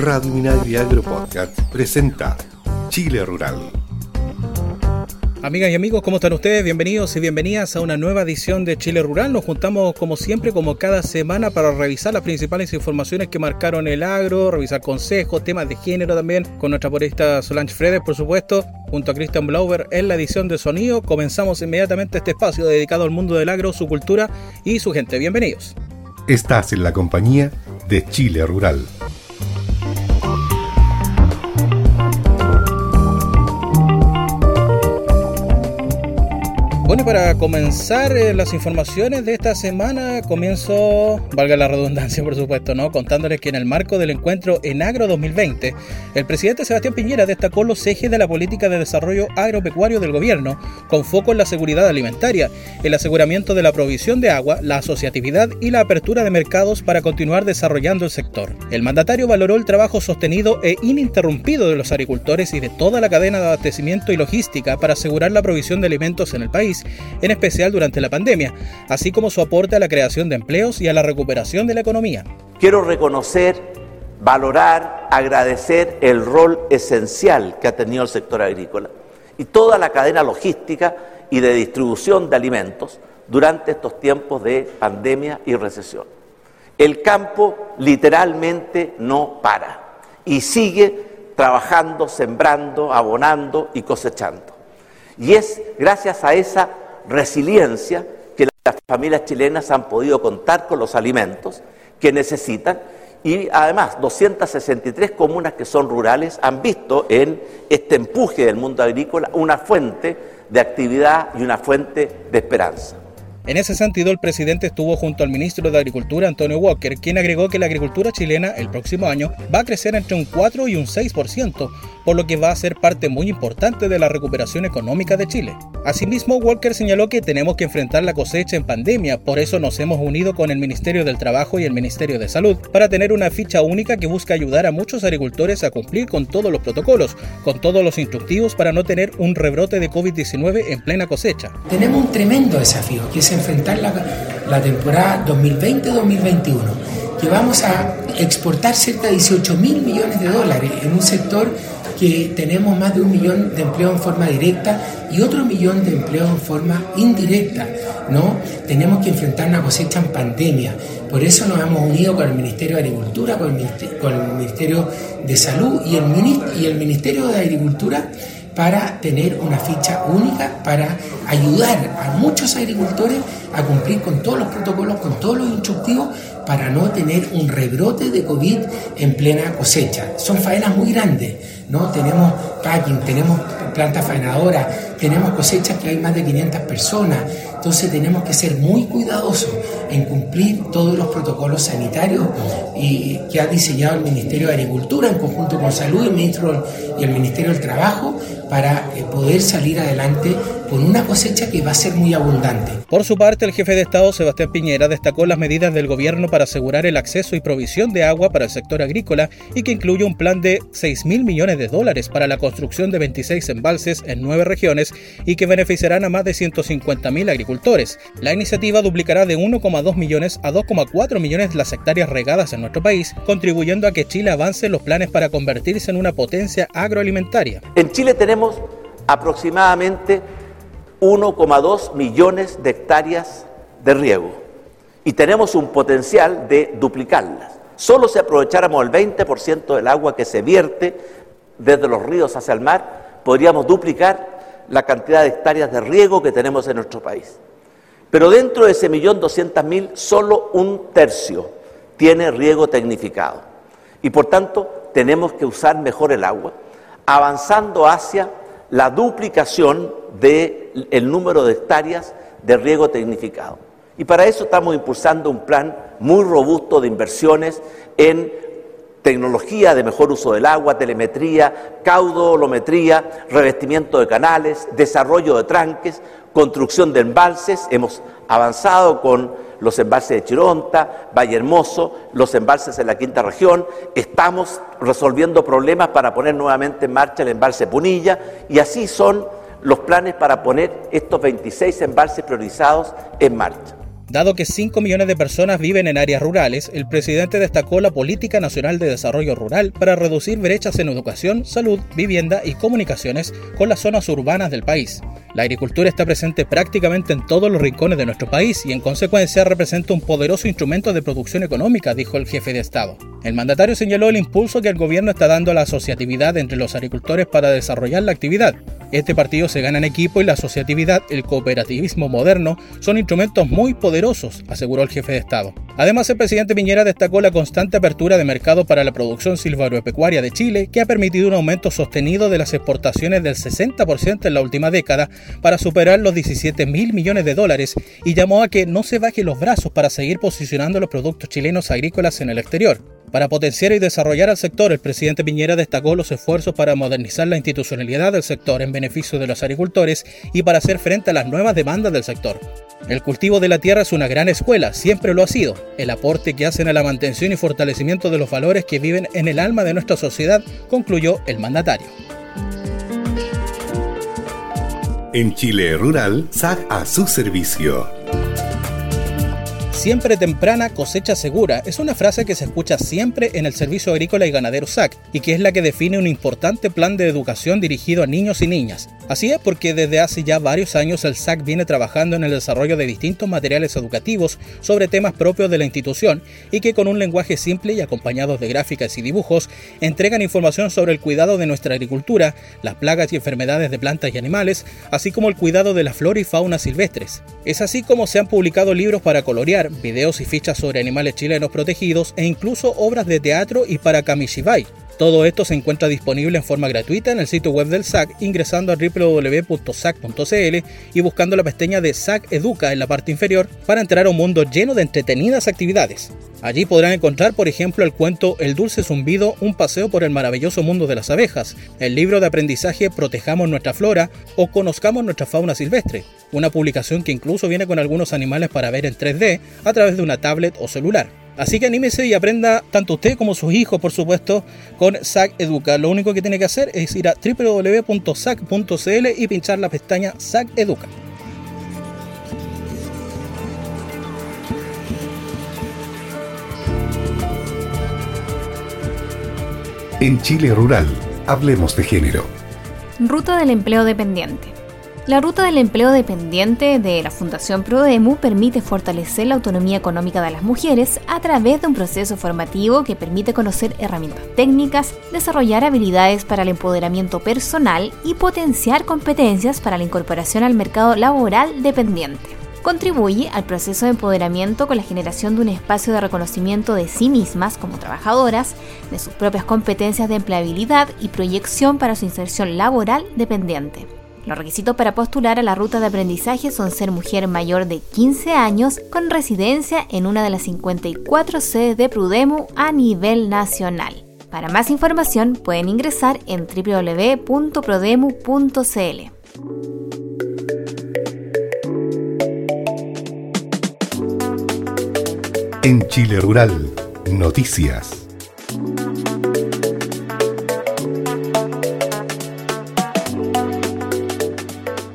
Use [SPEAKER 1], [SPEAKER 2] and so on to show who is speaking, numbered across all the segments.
[SPEAKER 1] Radio Minagri Agro Podcast presenta Chile Rural.
[SPEAKER 2] Amigas y amigos, ¿cómo están ustedes? Bienvenidos y bienvenidas a una nueva edición de Chile Rural. Nos juntamos como siempre, como cada semana, para revisar las principales informaciones que marcaron el agro, revisar consejos, temas de género también, con nuestra porista Solange Fredes, por supuesto, junto a Christian Blauber en la edición de sonido. Comenzamos inmediatamente este espacio dedicado al mundo del agro, su cultura y su gente. Bienvenidos.
[SPEAKER 1] Estás en la compañía de Chile Rural.
[SPEAKER 2] Bueno, para comenzar eh, las informaciones de esta semana, comienzo, valga la redundancia por supuesto, ¿no? Contándoles que en el marco del encuentro en Agro 2020, el presidente Sebastián Piñera destacó los ejes de la política de desarrollo agropecuario del gobierno, con foco en la seguridad alimentaria, el aseguramiento de la provisión de agua, la asociatividad y la apertura de mercados para continuar desarrollando el sector. El mandatario valoró el trabajo sostenido e ininterrumpido de los agricultores y de toda la cadena de abastecimiento y logística para asegurar la provisión de alimentos en el país en especial durante la pandemia, así como su aporte a la creación de empleos y a la recuperación de la economía.
[SPEAKER 3] Quiero reconocer, valorar, agradecer el rol esencial que ha tenido el sector agrícola y toda la cadena logística y de distribución de alimentos durante estos tiempos de pandemia y recesión. El campo literalmente no para y sigue trabajando, sembrando, abonando y cosechando. Y es gracias a esa resiliencia que las familias chilenas han podido contar con los alimentos que necesitan y además 263 comunas que son rurales han visto en este empuje del mundo agrícola una fuente de actividad y una fuente de esperanza.
[SPEAKER 2] En ese sentido, el presidente estuvo junto al ministro de Agricultura, Antonio Walker, quien agregó que la agricultura chilena el próximo año va a crecer entre un 4 y un 6%, por lo que va a ser parte muy importante de la recuperación económica de Chile. Asimismo, Walker señaló que tenemos que enfrentar la cosecha en pandemia, por eso nos hemos unido con el Ministerio del Trabajo y el Ministerio de Salud para tener una ficha única que busca ayudar a muchos agricultores a cumplir con todos los protocolos, con todos los instructivos para no tener un rebrote de COVID-19 en plena cosecha.
[SPEAKER 4] Tenemos un tremendo desafío, que es enfrentar la, la temporada 2020-2021 que vamos a exportar cerca de 18 mil millones de dólares en un sector que tenemos más de un millón de empleos en forma directa y otro millón de empleos en forma indirecta, ¿no? Tenemos que enfrentar una cosecha en pandemia. Por eso nos hemos unido con el Ministerio de Agricultura, con el Ministerio, de Salud y el, y el Ministerio de Agricultura para tener una ficha única, para ayudar a muchos agricultores a cumplir con todos los protocolos, con todos los instructivos, para no tener un rebrote de COVID en plena cosecha. Son faenas muy grandes ¿no? Tenemos packing, tenemos plantas faenadoras, tenemos cosechas que hay más de 500 personas, entonces tenemos que ser muy cuidadosos en cumplir todos los protocolos sanitarios y, que ha diseñado el Ministerio de Agricultura en conjunto con Salud y el, Ministerio del Trabajo para eh, poder salir adelante con una cosecha que va a ser muy abundante.
[SPEAKER 2] Por su parte, el jefe de Estado, Sebastián Piñera, destacó las medidas del gobierno para asegurar el acceso y provisión de agua para el sector agrícola y que incluye un plan de 6 mil millones de dólares para la construcción de 26 embalses en nueve regiones y que beneficiarán a más de 150 mil agricultores. La iniciativa duplicará de 1,2 millones a 2,4 millones las hectáreas regadas en nuestro país, contribuyendo a que Chile avance en los planes para convertirse en una potencia agroalimentaria.
[SPEAKER 3] En Chile tenemos aproximadamente 1,2 millones de hectáreas de riego y tenemos un potencial de duplicarlas. Solo si aprovecháramos el 20% del agua que se vierte desde los ríos hacia el mar, podríamos duplicar la cantidad de hectáreas de riego que tenemos en nuestro país. Pero dentro de ese millón doscientas mil, solo un tercio tiene riego tecnificado. Y por tanto, tenemos que usar mejor el agua, avanzando hacia la duplicación del número de hectáreas de riego tecnificado. Y para eso estamos impulsando un plan muy robusto de inversiones en tecnología de mejor uso del agua, telemetría, caudolometría, revestimiento de canales, desarrollo de tranques, construcción de embalses. Hemos avanzado con los embalses de Chironta, Valle Hermoso, los embalses en la quinta región. Estamos resolviendo problemas para poner nuevamente en marcha el embalse Punilla y así son los planes para poner estos 26 embalses priorizados en marcha.
[SPEAKER 2] Dado que 5 millones de personas viven en áreas rurales, el presidente destacó la Política Nacional de Desarrollo Rural para reducir brechas en educación, salud, vivienda y comunicaciones con las zonas urbanas del país. La agricultura está presente prácticamente en todos los rincones de nuestro país y en consecuencia representa un poderoso instrumento de producción económica, dijo el jefe de Estado. El mandatario señaló el impulso que el gobierno está dando a la asociatividad entre los agricultores para desarrollar la actividad. Este partido se gana en equipo y la asociatividad, el cooperativismo moderno, son instrumentos muy poderosos, aseguró el jefe de Estado. Además, el presidente Piñera destacó la constante apertura de mercado para la producción silvagropecuaria de Chile, que ha permitido un aumento sostenido de las exportaciones del 60% en la última década para superar los 17 mil millones de dólares y llamó a que no se bajen los brazos para seguir posicionando los productos chilenos agrícolas en el exterior. Para potenciar y desarrollar al sector, el presidente Piñera destacó los esfuerzos para modernizar la institucionalidad del sector en beneficio de los agricultores y para hacer frente a las nuevas demandas del sector. El cultivo de la tierra es una gran escuela, siempre lo ha sido. El aporte que hacen a la mantención y fortalecimiento de los valores que viven en el alma de nuestra sociedad, concluyó el mandatario.
[SPEAKER 1] En Chile Rural, SAC a su servicio.
[SPEAKER 2] Siempre temprana, cosecha segura es una frase que se escucha siempre en el Servicio Agrícola y Ganadero SAC y que es la que define un importante plan de educación dirigido a niños y niñas. Así es porque desde hace ya varios años el SAC viene trabajando en el desarrollo de distintos materiales educativos sobre temas propios de la institución y que con un lenguaje simple y acompañados de gráficas y dibujos entregan información sobre el cuidado de nuestra agricultura, las plagas y enfermedades de plantas y animales, así como el cuidado de la flora y fauna silvestres. Es así como se han publicado libros para colorear, videos y fichas sobre animales chilenos protegidos e incluso obras de teatro y para Kamishibai. Todo esto se encuentra disponible en forma gratuita en el sitio web del SAC ingresando a www.sac.cl y buscando la pestaña de SAC Educa en la parte inferior para entrar a un mundo lleno de entretenidas actividades. Allí podrán encontrar, por ejemplo, el cuento El dulce zumbido, un paseo por el maravilloso mundo de las abejas, el libro de aprendizaje Protejamos nuestra flora o Conozcamos nuestra fauna silvestre, una publicación que incluso viene con algunos animales para ver en 3D a través de una tablet o celular. Así que anímese y aprenda tanto usted como sus hijos, por supuesto, con SAC Educa. Lo único que tiene que hacer es ir a www.sac.cl y pinchar la pestaña SAC Educa.
[SPEAKER 1] En Chile Rural, hablemos de género.
[SPEAKER 5] Ruta del empleo dependiente. La ruta del empleo dependiente de la Fundación Prodemu permite fortalecer la autonomía económica de las mujeres a través de un proceso formativo que permite conocer herramientas técnicas, desarrollar habilidades para el empoderamiento personal y potenciar competencias para la incorporación al mercado laboral dependiente. Contribuye al proceso de empoderamiento con la generación de un espacio de reconocimiento de sí mismas como trabajadoras, de sus propias competencias de empleabilidad y proyección para su inserción laboral dependiente. Los requisitos para postular a la ruta de aprendizaje son ser mujer mayor de 15 años con residencia en una de las 54 sedes de Prudemu a nivel nacional. Para más información pueden ingresar en www.prodemu.cl.
[SPEAKER 1] En Chile Rural, noticias.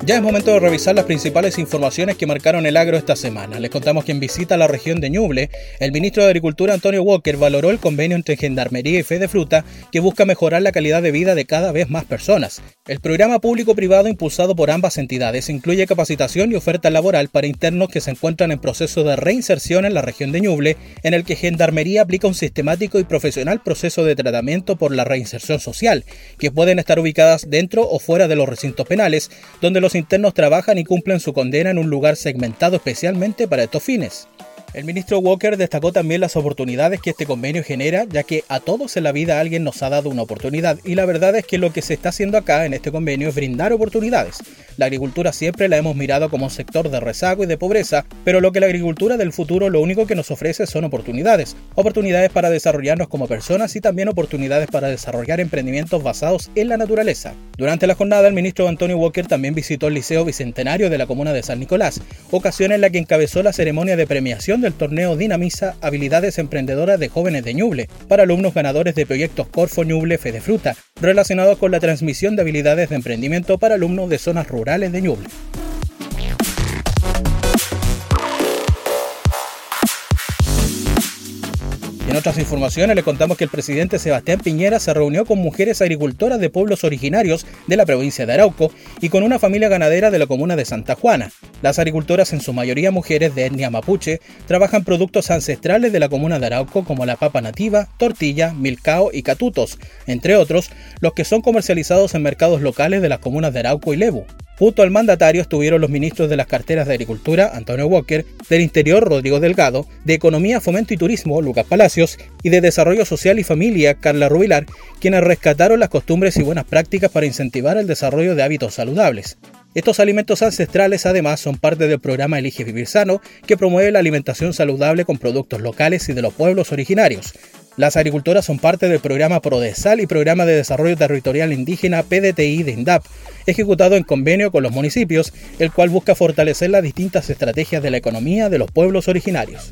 [SPEAKER 2] Ya es momento de revisar las principales informaciones que marcaron el agro esta semana. Les contamos que en visita a la región de Ñuble, el ministro de Agricultura Antonio Walker valoró el convenio entre Gendarmería y Fede Fruta que busca mejorar la calidad de vida de cada vez más personas. El programa público-privado impulsado por ambas entidades incluye capacitación y oferta laboral para internos que se encuentran en proceso de reinserción en la región de Ñuble, en el que Gendarmería aplica un sistemático y profesional proceso de tratamiento por la reinserción social, que pueden estar ubicadas dentro o fuera de los recintos penales, donde los internos trabajan y cumplen su condena en un lugar segmentado especialmente para estos fines. El ministro Walker destacó también las oportunidades que este convenio genera, ya que a todos en la vida alguien nos ha dado una oportunidad y la verdad es que lo que se está haciendo acá en este convenio es brindar oportunidades. La agricultura siempre la hemos mirado como un sector de rezago y de pobreza, pero lo que la agricultura del futuro lo único que nos ofrece son oportunidades. Oportunidades para desarrollarnos como personas y también oportunidades para desarrollar emprendimientos basados en la naturaleza. Durante la jornada, el ministro Antonio Walker también visitó el Liceo Bicentenario de la comuna de San Nicolás, ocasión en la que encabezó la ceremonia de premiación del torneo Dinamiza Habilidades Emprendedoras de Jóvenes de Ñuble para alumnos ganadores de proyectos Corfo Ñuble Fede Fruta, relacionados con la transmisión de habilidades de emprendimiento para alumnos de zonas rurales de Ñuble. En otras informaciones le contamos que el presidente Sebastián Piñera se reunió con mujeres agricultoras de pueblos originarios de la provincia de Arauco y con una familia ganadera de la comuna de Santa Juana. Las agricultoras, en su mayoría mujeres de etnia mapuche, trabajan productos ancestrales de la comuna de Arauco como la papa nativa, tortilla, milcao y catutos, entre otros, los que son comercializados en mercados locales de las comunas de Arauco y Lebu. Junto al mandatario estuvieron los ministros de las carteras de Agricultura, Antonio Walker, del Interior, Rodrigo Delgado, de Economía, Fomento y Turismo, Lucas Palacios, y de Desarrollo Social y Familia, Carla Rubilar, quienes rescataron las costumbres y buenas prácticas para incentivar el desarrollo de hábitos saludables. Estos alimentos ancestrales además son parte del programa Elige Vivir Sano, que promueve la alimentación saludable con productos locales y de los pueblos originarios. Las agricultoras son parte del programa PRODESAL y Programa de Desarrollo Territorial Indígena PDTI de INDAP, ejecutado en convenio con los municipios, el cual busca fortalecer las distintas estrategias de la economía de los pueblos originarios.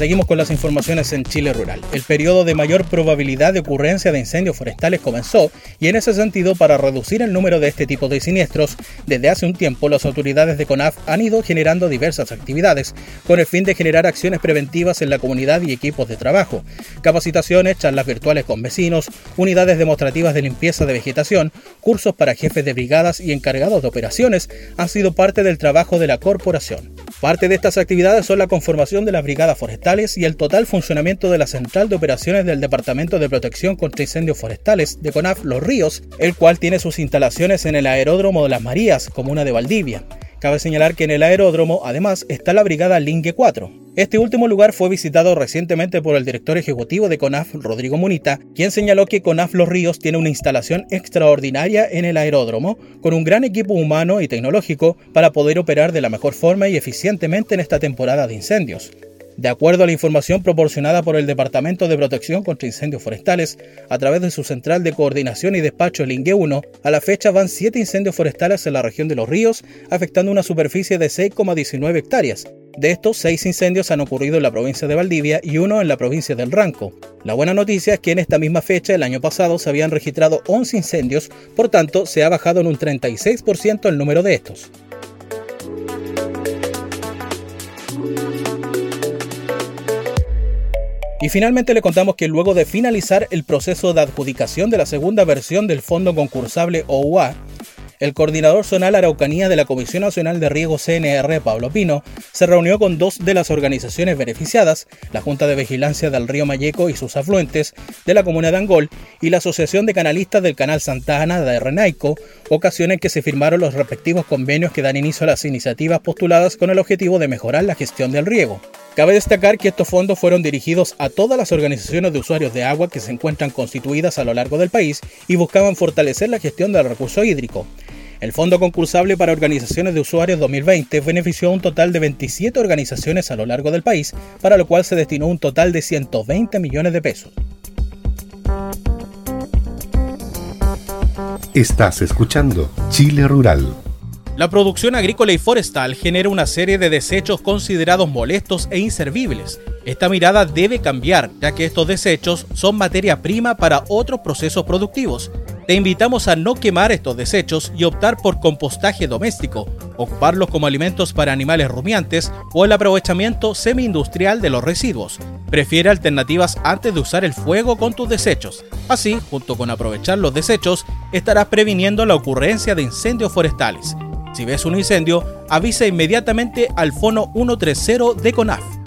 [SPEAKER 2] Seguimos con las informaciones en Chile Rural. El periodo de mayor probabilidad de ocurrencia de incendios forestales comenzó y en ese sentido, para reducir el número de este tipo de siniestros, desde hace un tiempo las autoridades de CONAF han ido generando diversas actividades con el fin de generar acciones preventivas en la comunidad y equipos de trabajo. Capacitaciones, charlas virtuales con vecinos, unidades demostrativas de limpieza de vegetación, cursos para jefes de brigadas y encargados de operaciones han sido parte del trabajo de la corporación. Parte de estas actividades son la conformación de las brigadas y el total funcionamiento de la Central de Operaciones del Departamento de Protección contra Incendios Forestales de CONAF Los Ríos, el cual tiene sus instalaciones en el Aeródromo de las Marías, comuna de Valdivia. Cabe señalar que en el aeródromo además está la brigada Lingue 4. Este último lugar fue visitado recientemente por el director ejecutivo de CONAF, Rodrigo Munita, quien señaló que CONAF Los Ríos tiene una instalación extraordinaria en el aeródromo, con un gran equipo humano y tecnológico para poder operar de la mejor forma y eficientemente en esta temporada de incendios. De acuerdo a la información proporcionada por el Departamento de Protección contra Incendios Forestales, a través de su central de coordinación y despacho el INGE 1, a la fecha van siete incendios forestales en la región de Los Ríos, afectando una superficie de 6,19 hectáreas. De estos, seis incendios han ocurrido en la provincia de Valdivia y uno en la provincia del Ranco. La buena noticia es que en esta misma fecha, el año pasado, se habían registrado 11 incendios, por tanto, se ha bajado en un 36% el número de estos. Y finalmente le contamos que luego de finalizar el proceso de adjudicación de la segunda versión del Fondo Concursable OUA, el coordinador zonal Araucanía de la Comisión Nacional de Riego CNR, Pablo Pino, se reunió con dos de las organizaciones beneficiadas, la Junta de Vigilancia del Río Mayeco y sus afluentes de la Comuna de Angol y la Asociación de Canalistas del Canal Santa Ana de Renaico, ocasión en que se firmaron los respectivos convenios que dan inicio a las iniciativas postuladas con el objetivo de mejorar la gestión del riego. Cabe destacar que estos fondos fueron dirigidos a todas las organizaciones de usuarios de agua que se encuentran constituidas a lo largo del país y buscaban fortalecer la gestión del recurso hídrico. El Fondo Concursable para Organizaciones de Usuarios 2020 benefició a un total de 27 organizaciones a lo largo del país, para lo cual se destinó un total de 120 millones de pesos.
[SPEAKER 1] Estás escuchando Chile Rural.
[SPEAKER 2] La producción agrícola y forestal genera una serie de desechos considerados molestos e inservibles. Esta mirada debe cambiar, ya que estos desechos son materia prima para otros procesos productivos. Te invitamos a no quemar estos desechos y optar por compostaje doméstico, ocuparlos como alimentos para animales rumiantes o el aprovechamiento semi-industrial de los residuos. Prefiere alternativas antes de usar el fuego con tus desechos. Así, junto con aprovechar los desechos, estarás previniendo la ocurrencia de incendios forestales. Si ves un incendio, avisa inmediatamente al Fono 130 de CONAF.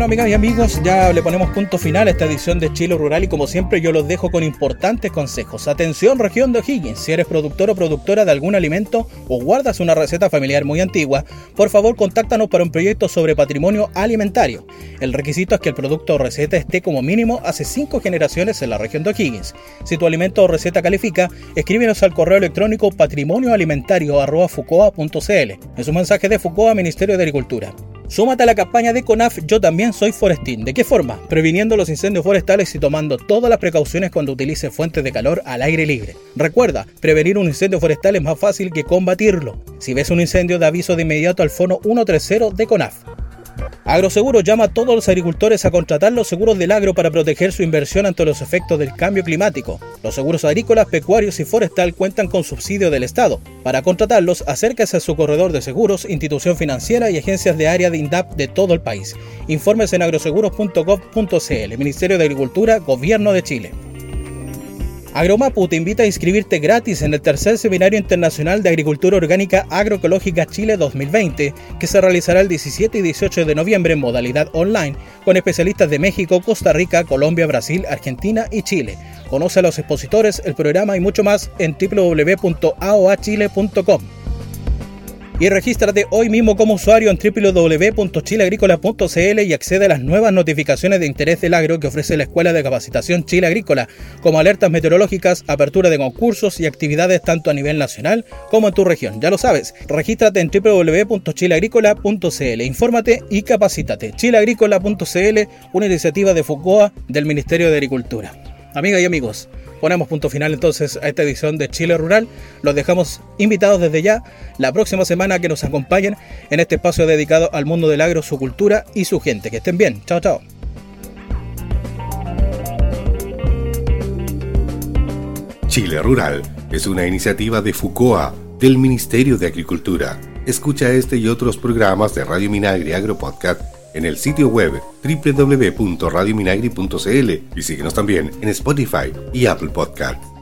[SPEAKER 2] Bueno, amigas y amigos, ya le ponemos punto final a esta edición de Chile Rural y como siempre yo los dejo con importantes consejos. Atención región de O'Higgins, si eres productor o productora de algún alimento o guardas una receta familiar muy antigua, por favor contáctanos para un proyecto sobre patrimonio alimentario. El requisito es que el producto o receta esté como mínimo hace 5 generaciones en la región de O'Higgins. Si tu alimento o receta califica, escríbenos al correo electrónico patrimonioalimentario.fucoa.cl. Es un mensaje de Fucoa, Ministerio de Agricultura. Súmate a la campaña de CONAF Yo también soy forestín. ¿De qué forma? Previniendo los incendios forestales y tomando todas las precauciones cuando utilice fuentes de calor al aire libre. Recuerda, prevenir un incendio forestal es más fácil que combatirlo. Si ves un incendio, de aviso de inmediato al fono 130 de CONAF. Agroseguro llama a todos los agricultores a contratar los seguros del agro para proteger su inversión ante los efectos del cambio climático. Los seguros agrícolas, pecuarios y forestal cuentan con subsidio del Estado. Para contratarlos, acérquese a su corredor de seguros, institución financiera y agencias de área de INDAP de todo el país. Informes en agroseguros.gov.cl, Ministerio de Agricultura, Gobierno de Chile. Agromapu te invita a inscribirte gratis en el tercer Seminario Internacional de Agricultura Orgánica Agroecológica Chile 2020, que se realizará el 17 y 18 de noviembre en modalidad online, con especialistas de México, Costa Rica, Colombia, Brasil, Argentina y Chile. Conoce a los expositores, el programa y mucho más en www.aoachile.com y regístrate hoy mismo como usuario en www.chileagrícola.cl y accede a las nuevas notificaciones de interés del agro que ofrece la Escuela de Capacitación Chile Agrícola, como alertas meteorológicas, apertura de concursos y actividades tanto a nivel nacional como en tu región. Ya lo sabes, regístrate en www.chileagrícola.cl, infórmate y capacítate. chileagrícola.cl, una iniciativa de FUCOA del Ministerio de Agricultura. Amigas y amigos, ponemos punto final entonces a esta edición de Chile Rural. Los dejamos invitados desde ya la próxima semana que nos acompañen en este espacio dedicado al mundo del agro, su cultura y su gente. Que estén bien. Chao, chao.
[SPEAKER 1] Chile Rural es una iniciativa de FUCOA del Ministerio de Agricultura. Escucha este y otros programas de Radio Minagri Agro Podcast en el sitio web www.radiominagri.cl y síguenos también en Spotify y Apple Podcast.